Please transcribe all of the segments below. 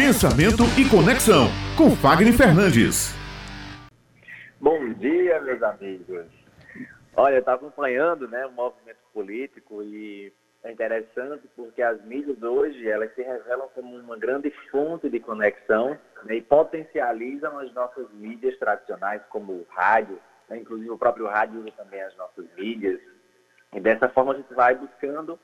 Pensamento e Conexão, com Fagner Fernandes. Bom dia, meus amigos. Olha, eu estava acompanhando né, o movimento político e é interessante porque as mídias hoje elas se revelam como uma grande fonte de conexão né, e potencializam as nossas mídias tradicionais, como o rádio, né, inclusive o próprio rádio usa também as nossas mídias. E dessa forma a gente vai buscando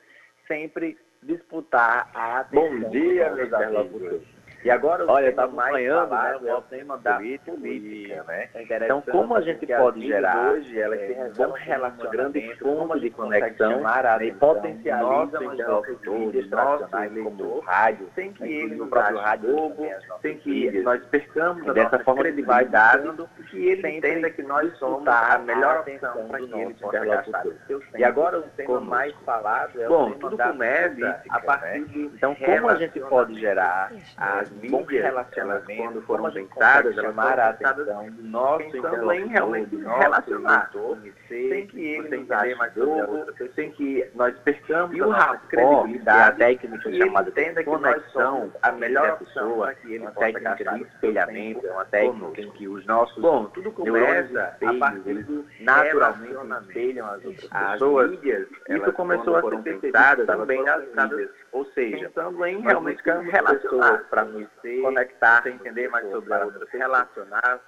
sempre disputar a atenção. Bom dia, meus amigos. E agora, olha, está acompanhando né, o tema da política, política né? É então, como a gente pode gerar hoje, ela é, tem bom uma grande fonte de conexão e potencializa os nossos tradicionais como o rádio, sem que ele no próprio rádio Globo, sem que nós percamos a dessa forma credibilidade, que ele entenda que nós somos a melhor opção para que ele possa gastar o. E agora o tema mais falado é Bom, tudo começa a partir de então como a gente pode gerar as mídias relacionamentos quando foram pensadas, elas foram nosso pensando em realmente relacionar, sem que ele entender mais sobre a outra sem que nós percamos e o a credibilidade, a técnica chamada de conexão, a melhor pessoa, que ele uma técnica de espelhamento, é uma técnica em que os nossos Bom, tudo começa a partir do naturalmente espelham as outras pessoas. Mídias, isso começou a ser pensadas também nas mídias, ou seja, pensando em realmente relacionar. para nos conectar, entender mais sobre a outra, se relacionar.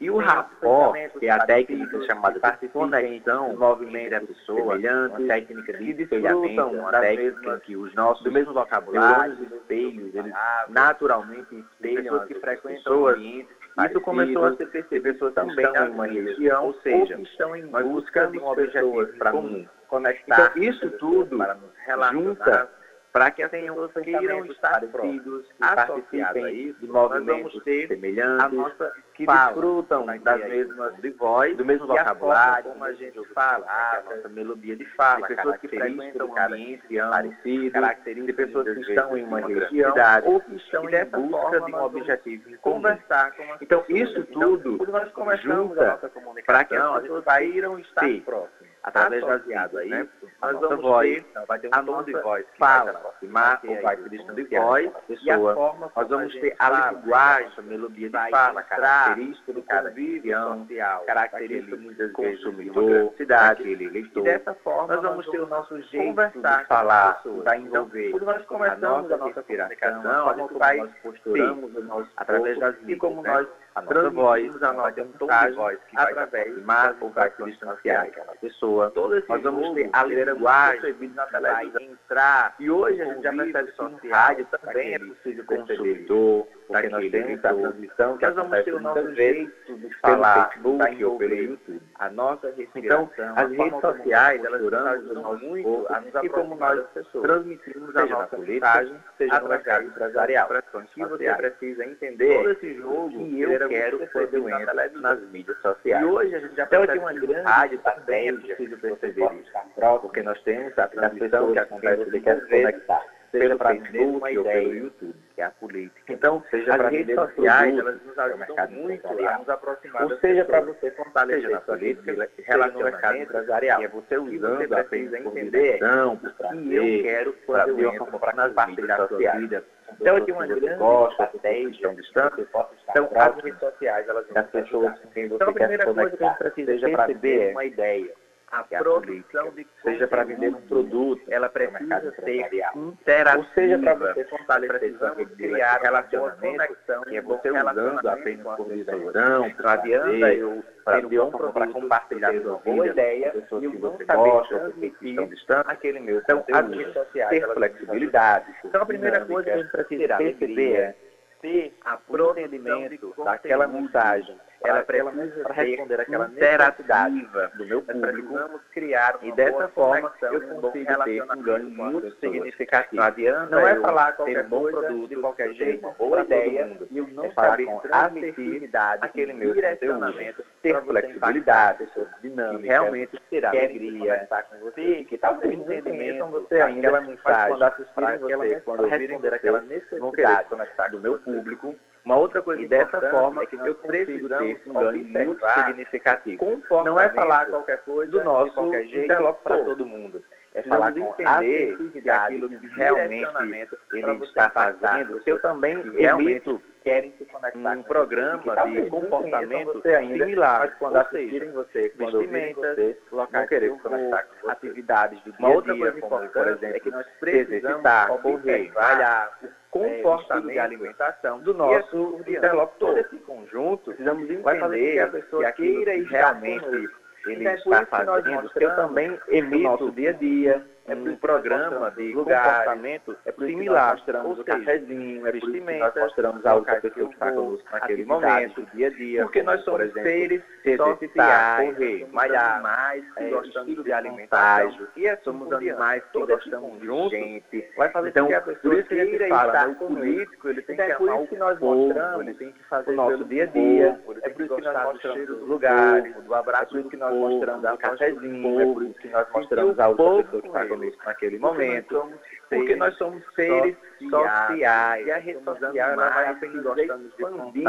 E o rapport, que é a técnica chamada de conexão, movimento da pessoa, uma técnica de espelhamento, uma técnica que os nossos, do mesmo vocabulário, os espelhos, eles naturalmente espelham as que frequentam o ambiente. Isso começou a ser percebido pessoas também em uma região, ou seja, ou estão em busca de um objetivo para nos conectar. Então, isso tudo para nos relacionar para que tenham os queiram estar parecidos, que participem de movimentos semelhantes, nossa, que desfrutam das mesmas de voz, do mesmo vocabulário, como a gente fala, a nossa melodia de fala, pessoas que frequentam um ambiente parecido, de pessoas que estão em uma região ou que estão em busca de um objetivo conversar com as Então, isso tudo junta para que as pessoas queiram estar próximas através baseado aí, né? nós vamos voz, ter vai ter um a tom de voz que fala, vai aproximar ou vai tom de voz, pessoa, forma nós vamos ter a linguagem, a melodia de fala, característica do cada região, característica muitas consumidor, cidade, aquele eleitor. E dessa forma nós vamos ter o nosso jeito conversar de falar, da envolver. Quando nós começamos a nossa comunicação, a gente vai nós posturamos o nosso através das e como nós a nossa voz, a nossa mensagem, que através de marcas ou características distanciar aquela pessoa. Todo esse nós vamos ter a linguagem na televisão, entrar. E hoje a gente já percebe só no rádio também é possível consumidor, porque nós temos a transmissão que nós vamos ter o nosso jeito de falar pelo Facebook ou pelo YouTube. A nossa respiração, então, as redes sociais, elas nos ajudam muito a nos e como nós transmitimos a nossa mensagem, seja mercado empresarial. Que você precisa entender todo esse jogo que eu quero quando eu entro nas mídias sociais. E hoje a gente já percebe uma grande rádio também é preciso perceber isso. Porque nós temos a transmissão que acontece de quer conectar seja para uma ideia pelo YouTube, que é a política. Então, seja as redes sociais, elas nos ajudam muito a nos aproximar Ou seja para você fortalecer a política, relacionamento empresarial, que é você usando você precisa entender que eu quero quando eu entro nas mídias sociais. Então, eu tenho uma grande gosta, estratégia, distância, então, as redes sociais, elas as pessoas com quem você então, a primeira coisa que a gente precisa perceber é uma a produção de seja para vender um produto, ela precisa ser interativa. Ou seja, para você fortalecer, criar relacionamento, que é você usando apenas por visão, para eu ter um produto para compartilhar sua boa ideia, pessoas que você gosta, que estão distantes, aquele meu então, as redes sociais, ter flexibilidade. Então, a primeira coisa que a gente precisa perceber é ter a procedimento daquela mensagem ela precisa para responder aquela interativa do meu público. criar e dessa forma eu consigo ter um ganho muito significativo. Não adianta não é falar qualquer bom produto de qualquer jeito, boa ideia e eu não é saber assertividade aquele meu direcionamento, ter flexibilidade, dinâmica, realmente terá alegria, com você, que está com entendimento, você ainda mensagem para você, quando responder aquela necessidade do meu público uma outra coisa e dessa forma é que eu preciso ter um ganho muito significativo. Não é falar qualquer coisa do nosso qualquer jeito para todo mundo. é falar com entender que aquilo que realmente ele está fazendo, se eu também emito querem se conectar um programa de comportamento você ainda, similar, mas quando assistirem você, quando vestimentas, você, locais querer se conectar com atividades do dia a dia, como por exemplo, é que nós precisamos correr, trabalhar comportamento de alimentação do nosso interlocutor. Esse conjunto, precisamos entender que a pessoa que queira realmente ele então, está fazendo, que eu também emito no nosso dia a dia, é um programa de comportamento é similar. Mostramos o cafezinho, é vestimenta, nós mostramos a outra pessoa que está conosco naquele momento, dia a dia. Porque nós somos exemplo, seres sociais, correr, malhar, mais que é, gostamos de alimentação, e é, somos animais que gostamos de gente. Vai fazer então, que a pessoa por isso que gente fala, né, o político, ele tem então, que amar o que nós mostramos, ele tem que fazer o nosso dia a dia. É por isso que nós mostramos os lugares, do abraço, é por isso que nós mostramos o cafezinho, é por isso que nós mostramos a outra pessoa que está naquele momento, porque nós somos seres sociais, e a rede social ela vai apenas expandir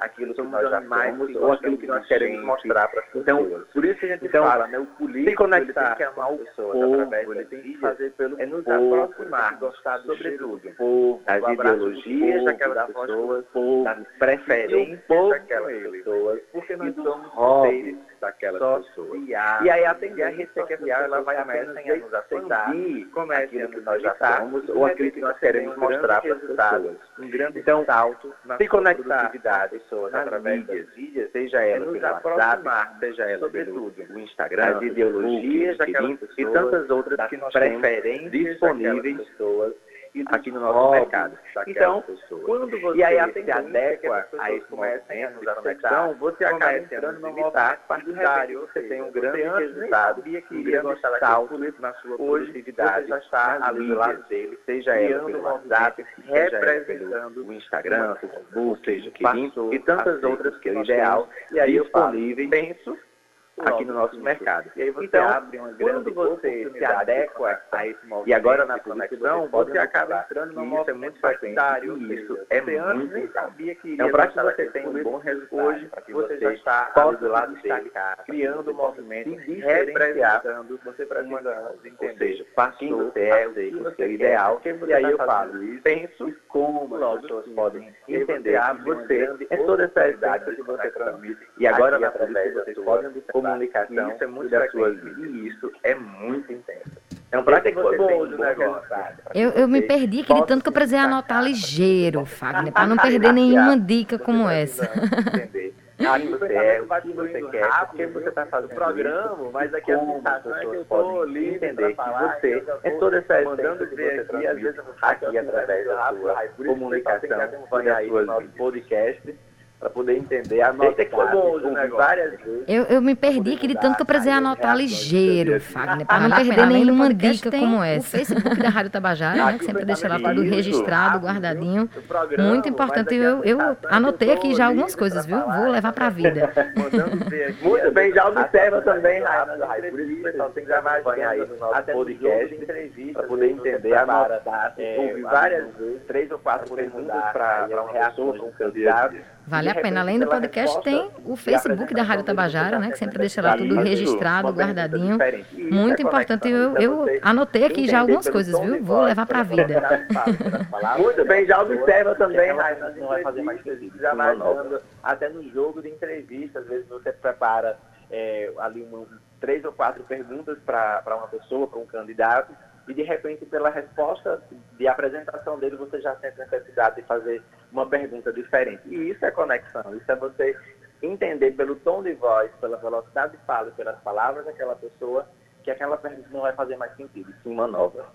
aquilo que nós já somos ou aquilo que nós queremos mostrar para as então, pessoas. Então, por isso que a gente então, fala, né, o político se conectar, ele tem que amar o povo, através ele tem que fazer pelo é nos povo, aproximar, gostar do sobretudo, povo, das ideologias daquelas pessoas, das preferências daquelas pessoas, porque nós somos seres daquelas pessoas. E aí a tendência que social ela vai apenas a nos aceitar como é aquilo que nós já somos ou aquilo que nós queremos mostrar para as pessoas. Um grande então, salto na se conectar pessoas através das mídias, seja ela pelo WhatsApp, seja ela pelo o Instagram, as ideologias e tantas outras que nós temos disponíveis pessoas aqui no nosso mercado. Então, quando você e aí se adequa a esse movimento da conexão, você acaba entrando no movimento partidário, você tem um grande resultado, um grande salto na sua produtividade, já está ali do lado dele, seja ela pelo WhatsApp, representando o Instagram, o Facebook, seja que e tantas outras que é o ideal, e aí eu penso aqui no nosso mercado. Você então, quando você se adequa a esse movimento e agora na conexão, você, você acaba entrando no movimento é muito partidário. Isso é muito nem sabia que então, para que você tenha um bom resultado, hoje que você, já está do lado dele, criando um movimento, representando, você precisa entender, ou seja, passou, é o que você é ideal, e aí eu falo isso, penso como as pessoas podem entender que você é toda essa idade que você transmite, e agora na através vocês podem comunicação isso é muito das suas vidas. E isso é muito intenso. É um prato que você tem um negócio. Eu, eu me perdi aquele tanto que eu precisei anotar ligeiro, Fagner, para não perder nenhuma dica como essa. Entender. Ah, você é, o que você quer, porque você está fazendo o programa, mas aqui a sensação é que eu estou livre entender que você é toda essa mandando ver aqui, às vezes aqui através da sua comunicação, das suas podcast, para poder entender a nossa que foi bom várias vezes. Eu, eu me perdi aquele tanto que eu precisei anotar ligeiro, Fagner, para não perder nenhuma dica como essa. O Facebook da Rádio Tabajara, né, que sempre deixa lá tudo registrado, guardadinho. Muito importante. Eu, eu anotei aqui já algumas coisas, viu? Vou levar para a vida. Muito bem, já observa também, Raina. Por isso o pessoal tem que gravar aí no nosso podcast para poder entender a nossa. Ouvir várias vezes, três ou quatro perguntas para uma pessoa, para um candidato. Vale a pena. Além do podcast, tem o Facebook da Rádio Tabajara, né? Que sempre deixa lá tudo registrado, guardadinho. Muito importante. Eu, eu anotei aqui já algumas coisas, viu? Vou levar para a vida. Muito bem, já observa também, Raíssa, não vai fazer mais já vai até no jogo de entrevista, às vezes você prepara é, ali uma, três ou quatro perguntas para uma pessoa, para um candidato, e de repente, pela resposta de apresentação dele, você já sente necessidade de fazer uma pergunta diferente. E isso é conexão, isso é você entender pelo tom de voz, pela velocidade de fala, pelas palavras daquela pessoa, que aquela pergunta não vai fazer mais sentido, sim uma nova.